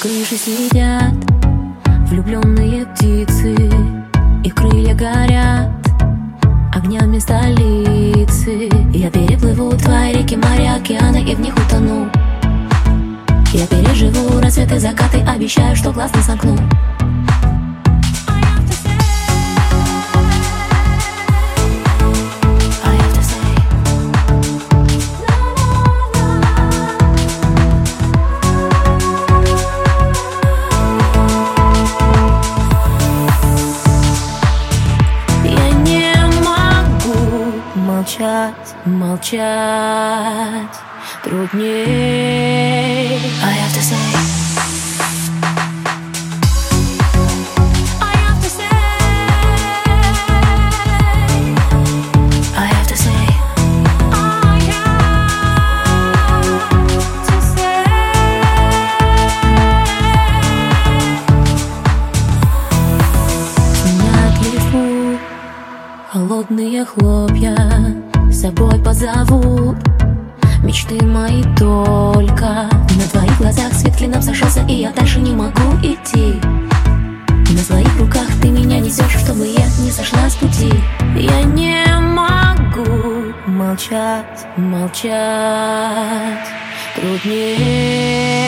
крыше сидят влюбленные птицы Их крылья горят огнями столицы. Я переплыву твои реки, моря, океаны и в них утону. Я переживу рассветы, закаты, обещаю, что глаз не сомкну молчать, молчать труднее. I have to say. Холодные хлопья с собой позовут. Мечты мои только На твоих глазах свет клином сошелся И я дальше не могу идти. На своих руках ты меня несешь Чтобы я не сошла с пути. Я не могу молчать, молчать. Труднее